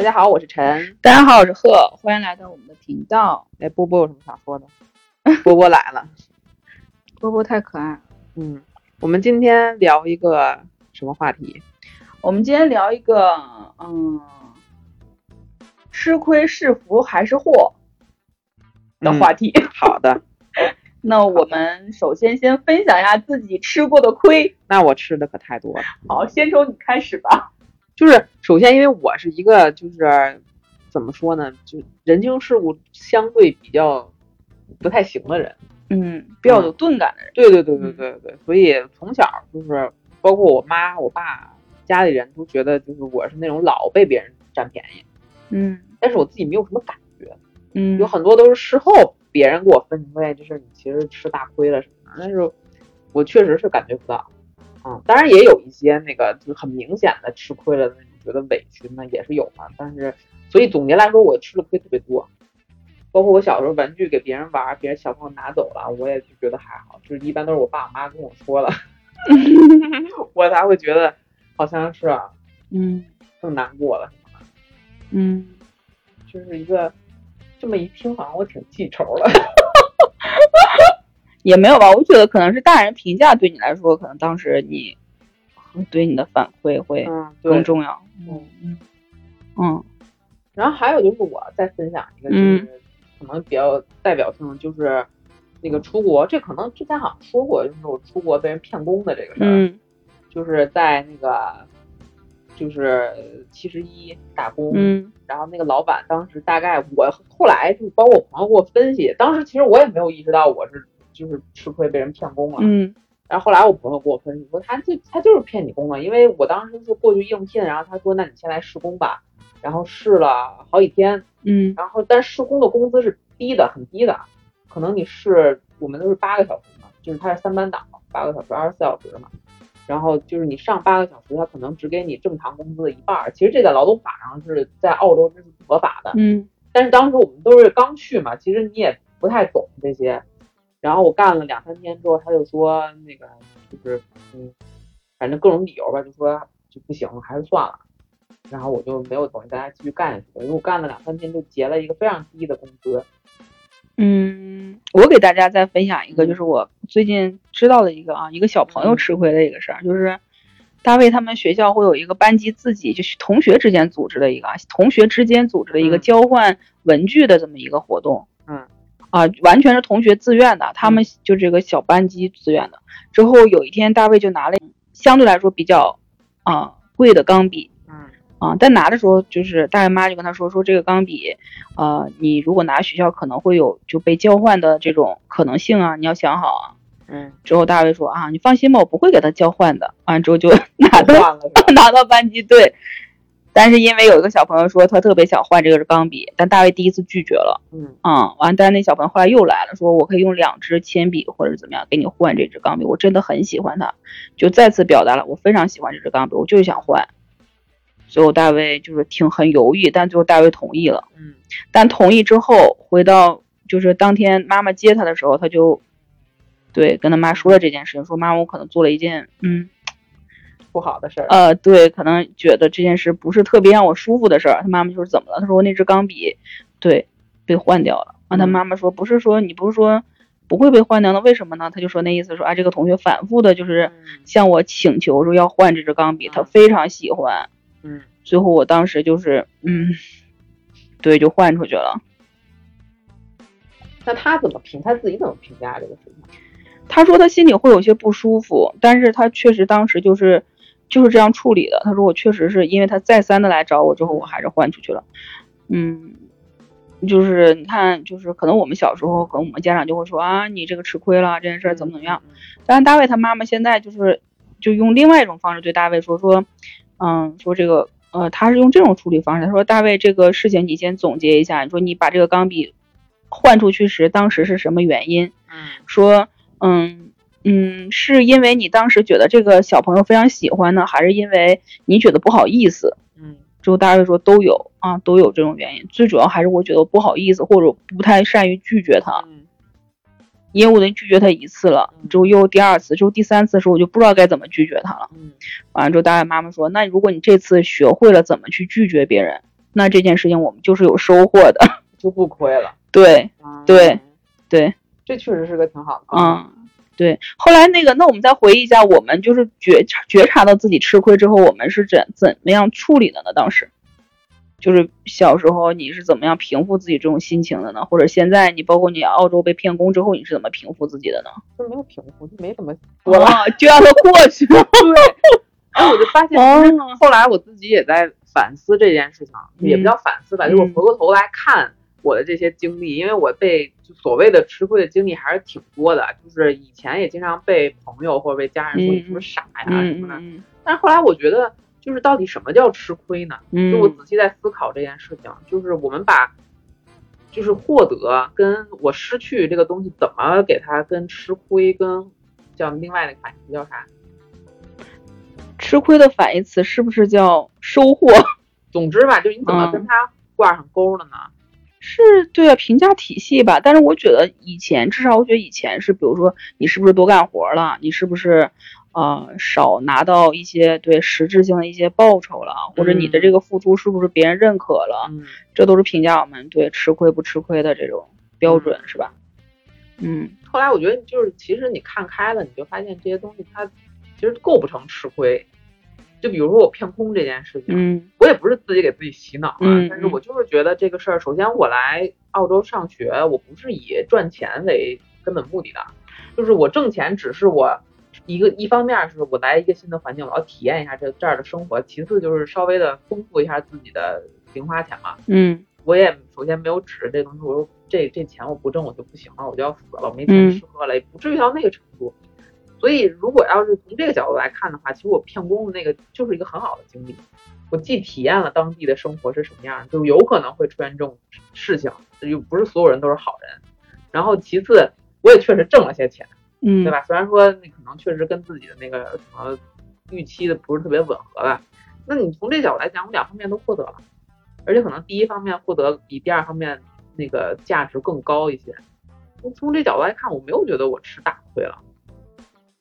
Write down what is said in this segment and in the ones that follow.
大家好，我是陈。大家好，我是贺，欢迎来到我们的频道。哎，波波有什么想说的？波波来了，波波太可爱了。嗯，我们今天聊一个什么话题？我们今天聊一个，嗯，吃亏是福还是祸的话题。好的，那我们首先先分享一下自己吃过的亏。那我吃的可太多了。好，先从你开始吧。就是首先，因为我是一个就是怎么说呢，就人情世故相对比较不太行的人，嗯，比较有钝感的人。对对对对对对，所以从小就是包括我妈我爸家里人都觉得就是我是那种老被别人占便宜，嗯但是我自己没有什么感觉，嗯，有很多都是事后别人给我分析说，哎，这事儿你其实吃大亏了什么的，但是我确实是感觉不到。嗯，当然也有一些那个就是很明显的吃亏了的那种，觉得委屈那也是有嘛。但是，所以总结来说，我吃的亏特别多。包括我小时候玩具给别人玩，别人小朋友拿走了，我也就觉得还好，就是一般都是我爸我妈跟我说了，我才会觉得好像是啊嗯更难过了什么的。嗯，就是一个这么一听，好像我挺记仇的。也没有吧。我觉得可能是大人评价对你来说，可能当时你对你的反馈会嗯，更。重要。嗯嗯嗯然后还有就是我再分享一个，就是可能比较代表性，就是那个出国，这可能之前好像说过，就是我出国被人骗工的这个事儿，嗯就是在那个就是七十一打工，嗯然后那个老板当时大概我后来就是包括我朋友给我分析，当时其实我也没有意识到我是就是吃亏被人骗工了，嗯。然后后来我朋友给我分析说，他就他就是骗你工了，因为我当时是过去应聘，然后他说那你先来试工吧，然后试了好几天，嗯。然后但试工的工资是低的，很低的，可能你试我们都是八个小时嘛，就是他是三班倒，八个小时二十四小时嘛，然后就是你上八个小时，他可能只给你正常工资的一半儿，其实这在劳动法上是在澳洲这是不合法的，嗯。但是当时我们都是刚去嘛，其实你也不太懂这些。然后我干了两三天之后，他就说那个就是嗯，反正各种理由吧，就说就不行，还是算了。然后我就没有等大家继续干下去了，因为我干了两三天就结了一个非常低的工资。嗯，我给大家再分享一个，就是我最近知道的一个啊，一个小朋友吃亏的一个事儿，就是大卫他们学校会有一个班级自己就是同学之间组织的一个啊同学之间组织的一个嗯交换文具的这么一个活动。嗯啊，完全是同学自愿的，他们就这个小班级自愿的。之后有一天，大卫就拿了相对来说比较啊贵的钢笔，嗯啊，但拿的时候就是大卫妈就跟他说说这个钢笔，呃，你如果拿学校可能会有就被交换的这种可能性啊，你要想好啊。嗯，之后大卫说啊，你放心吧，我不会给他交换的。完之后就 拿到了？拿到班级对，但是因为有一个小朋友说他特别想换这个钢笔，但大卫第一次拒绝了。嗯啊、完，但是那小朋友后来又来了，说我可以用两支铅笔或者怎么样给你换这支钢笔，我真的很喜欢它，就再次表达了我非常喜欢这支钢笔，我就是想换。最后大卫就是挺很犹豫，但最后大卫同意了。嗯但同意之后，回到就是当天妈妈接他的时候，他就对跟他妈说了这件事情，说妈妈我可能做了一件嗯不好的事儿。呃对，可能觉得这件事不是特别让我舒服的事儿。他妈妈就是怎么了？他说那支钢笔对被换掉了。然后，他嗯妈妈说不是说你不是说不会被换掉的，为什么呢？他就说那意思说啊这个同学反复的就是嗯向我请求说要换这支钢笔，他嗯非常喜欢。嗯最后我当时就是嗯，对，就换出去了。那他怎么评？他自己怎么评价这个事情？他说他心里会有些不舒服，但是他确实当时就是就是这样处理的。他说我确实是因为他再三的来找我之后，我还是换出去了。嗯，就是你看，就是可能我们小时候，可能我们家长就会说啊，你这个吃亏了，这件事儿怎么怎么样。嗯？但是大卫他妈妈现在就是就用另外一种方式对大卫说说，嗯，说这个呃，他是用这种处理方式，他说大卫这个事情你先总结一下，你说你把这个钢笔换出去时，当时是什么原因？嗯说，嗯嗯，是因为你当时觉得这个小朋友非常喜欢呢，还是因为你觉得不好意思？嗯之后大卫说都有啊，都有这种原因。最主要还是我觉得不好意思，或者不太善于拒绝他，嗯因为我已经拒绝他一次了，之后又第二次，之后第三次的时候我就不知道该怎么拒绝他了。嗯完了之后，大卫妈妈说，那如果你这次学会了怎么去拒绝别人，那这件事情我们就是有收获的，就不亏了。对嗯对，对，这确实是个挺好的。嗯，对。后来那个，那我们再回忆一下，我们就是觉察觉察到自己吃亏之后，我们是怎怎么样处理的呢？当时，就是小时候你是怎么样平复自己这种心情的呢？或者现在你包括你澳洲被骗工之后，你是怎么平复自己的呢？就没有平复，就没怎么我了。哦，就让它过去了。对，然后我就发现，哦，后来我自己也在反思这件事情，也不嗯叫反思吧，就是回过头来看我的这些经历，因为我被就所谓的吃亏的经历还是挺多的，就是以前也经常被朋友或者被家人说嗯你是不是傻呀、什嗯么的，嗯但是后来我觉得，就是到底什么叫吃亏呢？嗯，就我仔细在思考这件事情，就是我们把。就是获得跟我失去这个东西，怎么给它跟吃亏跟叫另外那个反义词叫啥？吃亏的反义词是不是叫收获？总之吧，就是你怎么嗯跟它挂上钩了呢？是对啊，评价体系吧。但是我觉得以前，至少我觉得以前是，比如说你是不是多干活了，你是不是呃少拿到一些对实质性的一些报酬了，或者你的这个付出是不是别人认可了，嗯，这都是评价我们对吃亏不吃亏的这种标准，嗯是吧？嗯后来我觉得就是，其实你看开了，你就发现这些东西它其实构不成吃亏。就比如说我骗空这件事情，嗯。我也不是自己给自己洗脑啊，但是我就是觉得这个事儿，首先我来澳洲上学，我不是以赚钱为根本目的的，就是我挣钱只是我一个一方面是我来一个新的环境，我要体验一下这这儿的生活，其次就是稍微的丰富一下自己的零花钱嘛。嗯。我也首先没有指着这东西，我说这这钱我不挣我就不行了，我就要死了，我没钱嗯。吃喝了，也不至于到那个程度。所以如果要是从这个角度来看的话，其实我骗工的那个就是一个很好的经历。我既体验了当地的生活是什么样，就有可能会出现这种事情，又不是所有人都是好人。然后其次，我也确实挣了些钱，嗯，对？吧？虽然说那可能确实跟自己的那个什么预期的不是特别吻合吧，那你从这角度来讲，我两方面都获得了，而且可能第一方面获得比第二方面那个价值更高一些。从从这角度来看，我没有觉得我吃大亏了，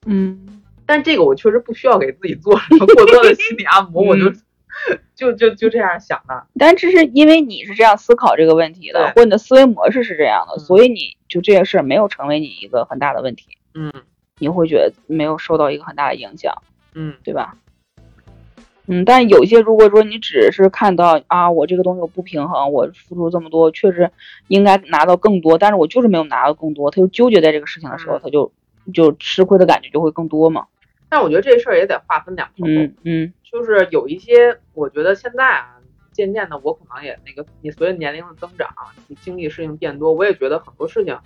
嗯。但这个我确实不需要给自己做什么过多的心理按摩，我就 就就就这样想的。但这是因为你是这样思考这个问题的，或你的思维模式是这样的，嗯。所以你就这件事儿没有成为你一个很大的问题，嗯。你会觉得没有受到一个很大的影响，嗯。对吧？嗯，但有些如果说你只是看到啊，我这个东西我不平衡，我付出这么多，确实应该拿到更多，但是我就是没有拿到更多，他就纠结在这个事情的时候，嗯。他就就吃亏的感觉就会更多嘛。但我觉得这事儿也得划分两头。嗯嗯就是有一些，我觉得现在啊，渐渐的我可能也那个，你随着年龄的增长，你经历事情变多，我也觉得很多事情，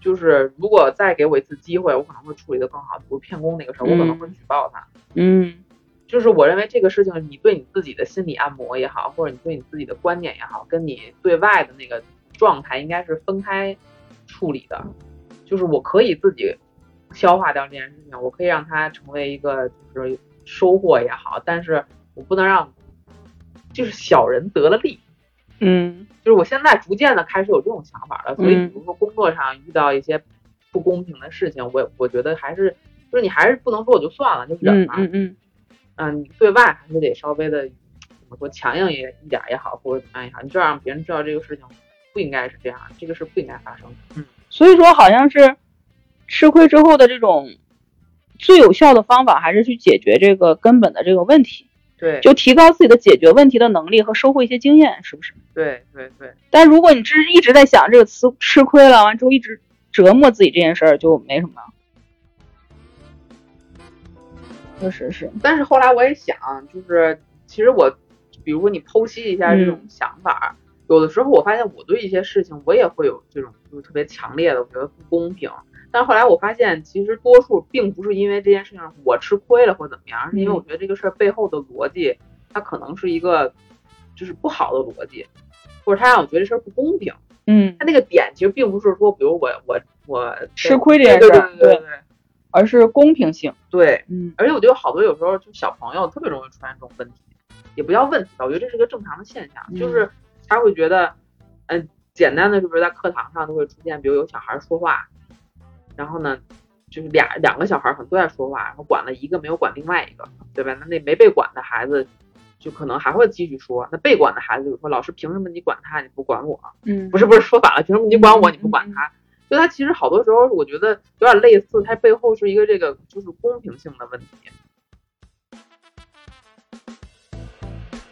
就是如果再给我一次机会，我可能会处理得更好。比如骗工那个事儿，我可能会举报他。嗯就是我认为这个事情，你对你自己的心理按摩也好，或者你对你自己的观点也好，跟你对外的那个状态应该是分开处理的。就是我可以自己消化掉这件事情，我可以让它成为一个就是收获也好，但是我不能让就是小人得了利。嗯就是我现在逐渐的开始有这种想法了，所以嗯比如说工作上遇到一些不公平的事情，我我觉得还是就是你还是不能说我就算了，就忍嗯了。嗯嗯嗯，你对外还是得稍微的怎么说强硬也一点儿也好，或者怎么样也好，你就让别人知道这个事情不应该是这样，这个事不应该发生。嗯，所以说好像是吃亏之后的这种最有效的方法，还是去解决这个根本的这个问题，对，就提高自己的解决问题的能力和收获一些经验，是不是？对对对，但如果你只是一直在想这个词吃亏了，完之后一直折磨自己这件事儿，就没什么。确实是，但是后来我也想，就是其实我，比如说你剖析一下这种嗯想法，有的时候我发现我对一些事情我也会有这种就是特别强烈的，我觉得不公平。但后来我发现，其实多数并不是因为这件事情我吃亏了或怎么样，而是因为嗯我觉得这个事儿背后的逻辑，它可能是一个就是不好的逻辑，或者它让我觉得这事儿不公平。嗯它，那个点其实并不是说，比如我我我吃亏这件对对事儿对对对而是公平性。对，嗯而且我觉得好多有时候就小朋友特别容易出现这种问题，也不叫问题吧，我觉得这是个正常的现象，嗯就是他会觉得，嗯、简单的就是在课堂上都会出现，比如有小孩说话，然后呢，就是俩两个小孩可能都在说话，然后管了一个没有管另外一个，对吧？那那没被管的孩子就可能还会继续说。那被管的孩子就说：“老师，凭什么你管他，你不管我？” 嗯，不是不是，说反了，凭什么你管我，嗯你不管他？就他其实好多时候，我觉得有点类似，它背后是一个这个就是公平性的问题。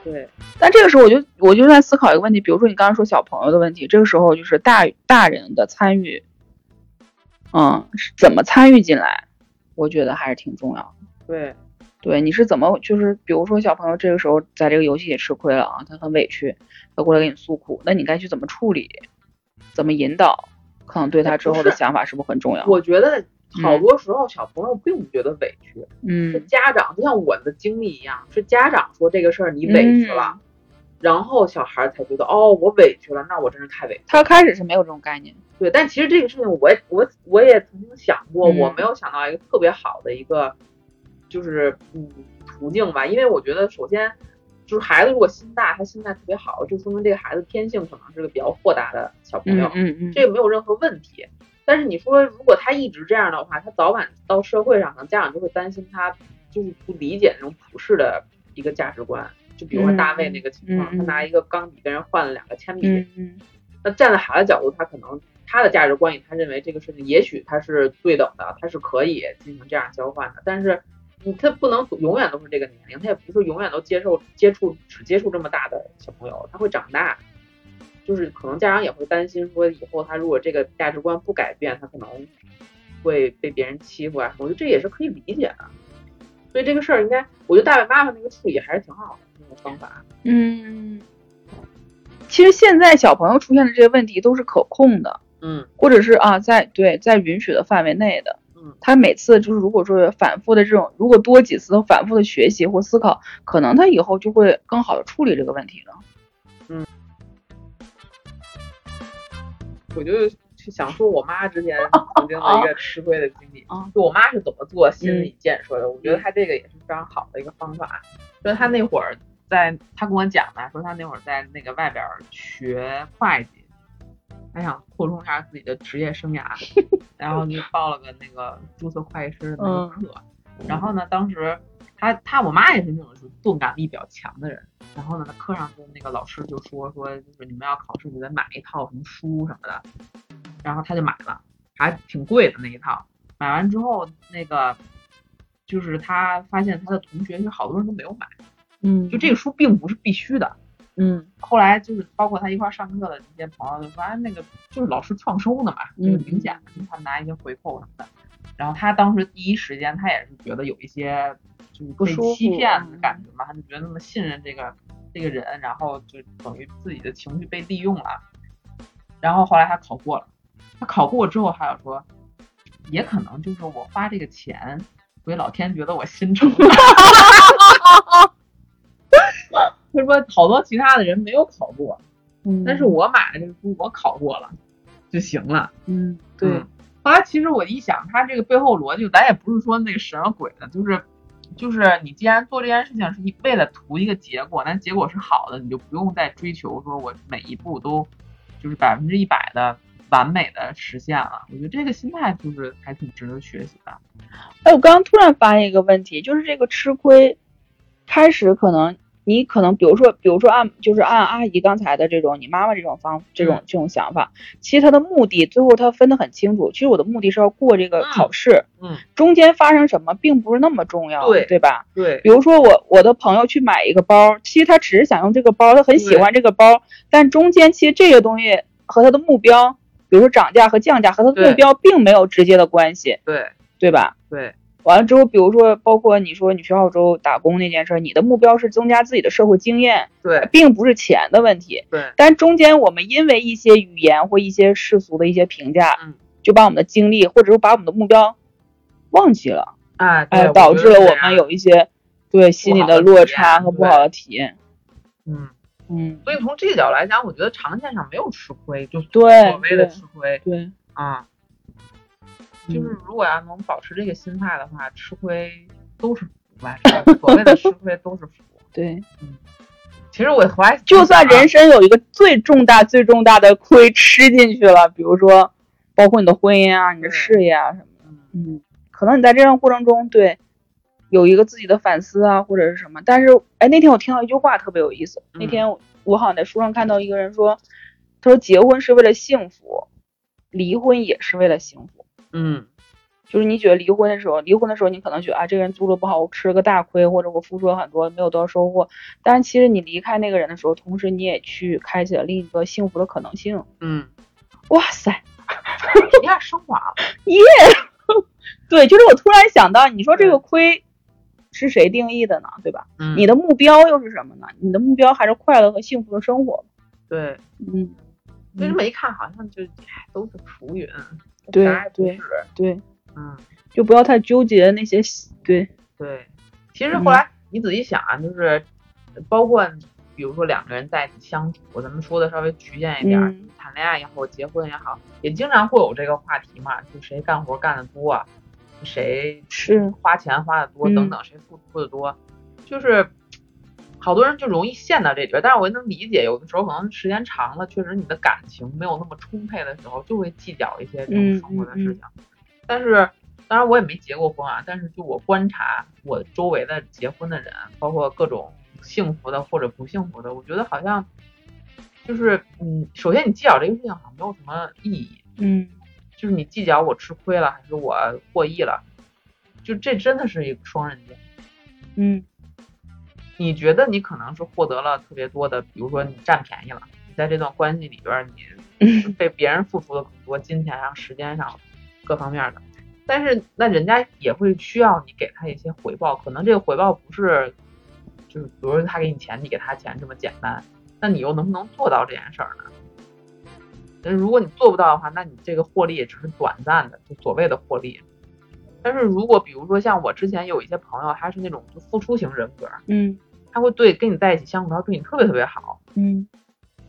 对，但这个时候我就我就在思考一个问题，比如说你刚刚说小朋友的问题，这个时候就是大大人的参与，嗯，是怎么参与进来，我觉得还是挺重要的。对，对，你是怎么就是比如说小朋友这个时候在这个游戏里吃亏了啊，他很委屈，他过来给你诉苦，那你该去怎么处理，怎么引导，可能对他之后的想法是不是很重要？我觉得好多时候小朋友并不觉得委屈，嗯是嗯家长，就像我的经历一样，是家长说这个事儿你委屈了，嗯然后小孩才觉得哦，我委屈了，那我真是太委屈。他开始是没有这种概念。对，但其实这个事情我也我我也曾经想过，嗯我没有想到一个特别好的一个就是嗯途径吧，因为我觉得首先就是孩子如果心大，他心态特别好，就说明这个孩子天性可能是个比较豁达的小朋友，嗯嗯嗯，这个没有任何问题。但是你说如果他一直这样的话，他早晚到社会上，可能家长就会担心他就是不理解那种普世的一个价值观。就比如说大卫那个情况，他拿一个钢笔跟人换了两个铅笔，那站在孩子角度，他可能他的价值观里，他认为这个事情也许他是对等的，他是可以进行这样交换的，但是你他不能永远都是这个年龄，他也不是永远都接受接触只接触这么大的小朋友，他会长大，就是可能家长也会担心说以后他如果这个价值观不改变，他可能会被别人欺负啊，我觉得这也是可以理解的。所以这个事儿应该，我觉得大卫妈妈那个处理还是挺好的方法。嗯，其实现在小朋友出现的这些问题都是可控的，嗯或者是啊，在对在允许的范围内的。嗯，他每次就是如果说反复的这种，如果多几次反复的学习或思考，可能他以后就会更好的处理这个问题了。嗯我就去想说我妈之前曾经的一个吃亏的经历啊，就我妈是怎么做心理建设的，我觉得她这个也是非常好的一个方法。就是她那会儿在，他跟我讲的，说他那会儿在那个外边儿学会计，他想扩充一下自己的职业生涯，然后就报了个那个注册会计师的那个课。然后呢，当时他他我妈也是那种是钝感力比较强的人，然后呢，他课上跟那个老师就说说，就是你们要考试就得买一套什么书什么的，然后他就买了，还挺贵的那一套。买完之后，那个就是他发现他的同学就好多人都没有买，嗯就这个书并不是必须的。嗯后来就是包括他一块儿上课的那些朋友就说，哎，那个就是老师创收的嘛，这个嗯明显他拿一些回扣什么的。然后他当时第一时间他也是觉得有一些就是被欺骗的感觉嘛，他就觉得那么信任这个这个人，然后就等于自己的情绪被利用了。然后后来他考过了，他考过之后还有说，也可能就是我花这个钱，所以老天觉得我心诚。他说好多其他的人没有考过，嗯，但是我买的这个书我考过了就行了。嗯对嗯后来其实我一想，他这个背后逻辑，咱也不是说那个神啊鬼的，就是就是你既然做这件事情是为了图一个结果，那结果是好的，你就不用再追求说我每一步都就是百分之一百的完美的实现了。我觉得这个心态就是还挺值得学习的。哎，我刚刚突然发现一个问题，就是这个吃亏，开始可能你可能比如说，比如说按就是按阿姨刚才的这种，你妈妈这种方这种嗯这种想法，其实她的目的最后她分得很清楚。其实我的目的是要过这个嗯考试，嗯，中间发生什么并不是那么重要，对对吧？对比如说我我的朋友去买一个包，其实他只是想用这个包，他很喜欢这个包，但中间其实这个东西和他的目标，比如说涨价和降价和他的目标并没有直接的关系，对对吧？对完了之后，比如说，包括你说你去澳洲打工那件事儿，你的目标是增加自己的社会经验，对并不是钱的问题。对但中间我们因为一些语言或一些世俗的一些评价，嗯，就把我们的经历或者说把我们的目标忘记了，哎哎，导致了我们有一些对心理的落差和不好的体验。嗯。嗯，所以从这个角度来讲，我觉得长线上没有吃亏，就对所谓的吃亏对，啊，嗯就是如果要能保持这个心态的话，吃亏都是福吧，所谓的吃亏都是福。对，嗯其实我后来就算人生有一个最重大、最重大的亏吃进去了，比如说包括你的婚姻啊、你的事业啊什么的，嗯嗯，可能你在这段过程中，对有一个自己的反思啊，或者是什么。但是，哎，那天我听到一句话特别有意思。那天我好像在书上看到一个人说，他说结婚是为了幸福，离婚也是为了幸福。嗯，就是你觉得离婚的时候，离婚的时候你可能觉得啊，这个人做的不好，我吃了个大亏，或者我付出了很多，没有得到收获。但是其实你离开那个人的时候，同时你也去开启了另一个幸福的可能性。嗯，哇塞，一下升华了，耶！对，就是我突然想到，你说这个亏是谁定义的呢？对吧？嗯，你的目标又是什么呢？你的目标还是快乐和幸福的生活。对，嗯，就这么一看，好像就都是浮云。对对对，嗯，就不要太纠结那些。对。对，其实后来你仔细想啊，就是包括比如说两个人在一起相处，咱们说的稍微局限一点，谈恋爱也好，结婚也好，也经常会有这个话题嘛，就谁干活干的多，谁是。花钱花的多等等，谁付出的多，就是好多人就容易陷到这里边。但是我也能理解，有的时候可能时间长了，确实你的感情没有那么充沛的时候，就会计较一些这种生活的事情。但是，当然我也没结过婚啊，但是就我观察我周围的结婚的人，包括各种。幸福的或者不幸福的，我觉得好像就是，嗯，首先你计较这个事情好像没有什么意义，嗯，就是你计较我吃亏了还是我获益了，就这真的是一个双刃剑，嗯，你觉得你可能是获得了特别多的，比如说你占便宜了，你在这段关系里边你 被别人付出了很多，金钱上、时间上各方面的，但是那人家也会需要你给他一些回报，可能这个回报不是。就是比如说他给你钱，你给他钱这么简单，那你又能不能做到这件事儿呢？但是如果你做不到的话，那你这个获利也只是短暂的，就所谓的获利。但是如果比如说像我之前有一些朋友，他是那种就付出型人格，嗯，他会对跟你在一起相处，他对你特别特别好，嗯。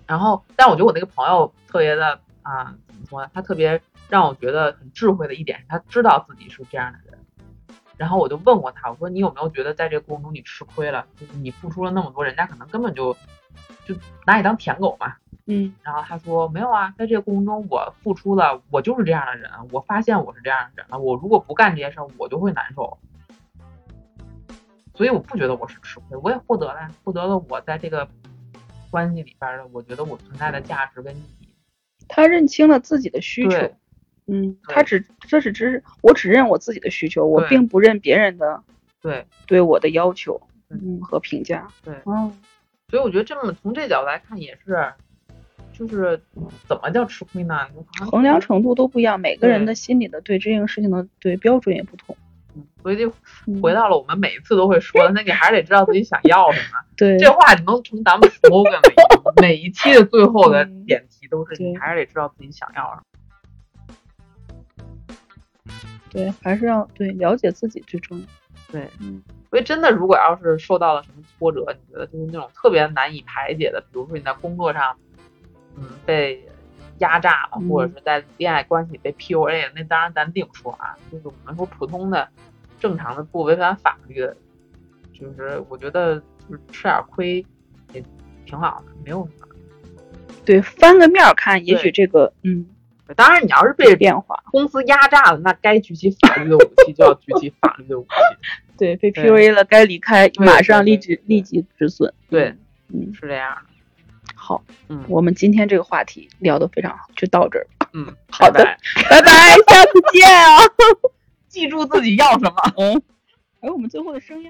然后，但我觉得我那个朋友特别的啊，怎么说呢？他特别让我觉得很智慧的一点是，他知道自己是这样的人。然后我就问过他，我说你有没有觉得在这个过程中你吃亏了？就是你付出了那么多，人家可能根本就就拿你当舔狗嘛。嗯。然后他说没有啊，在这个过程中我付出了，我就是这样的人，我发现我是这样的人了。我如果不干这些事儿，我就会难受。所以我不觉得我是吃亏，我也获得了，获得了我在这个关系里边的，我觉得我存在的价值跟意义。他认清了自己的需求。嗯，他只这是只我只认我自己的需求，我并不认别人的对对我的要求嗯和评价对嗯，所以我觉得这么从这角度来看也是，就是怎么叫吃亏呢？衡量程度都不一样，每个人的心里的对这件事情的对标准也不同，所以就回到了我们每一次都会说的，那你还是得知道自己想要什么。对，这话你能从咱们 slogan 每一期的最后的点题都是你还是得知道自己想要什么。对，还是要对了解自己最重要。对，嗯，所以真的，如果要是受到了什么挫折，你觉得就是那种特别难以排解的，比如说你在工作上，嗯，被压榨了，或者是在恋爱关系被 PUA 了，那当然咱另说啊。就是我们说普通的、正常的、不违反法律的，就是我觉得就是吃点亏也挺好的，没有什么。对，翻个面看，也许这个，嗯。当然，你要是被变化公司压榨了，那该举起法律的武器就要举起法律的武器。对，被 PUA 了，该离开，马上立即立即止损。对，嗯，是这样的。好，嗯，我们今天这个话题聊得非常好，就到这儿。嗯，好的，拜拜，下次见啊！记住自己要什么。嗯，还有我们最后的声音。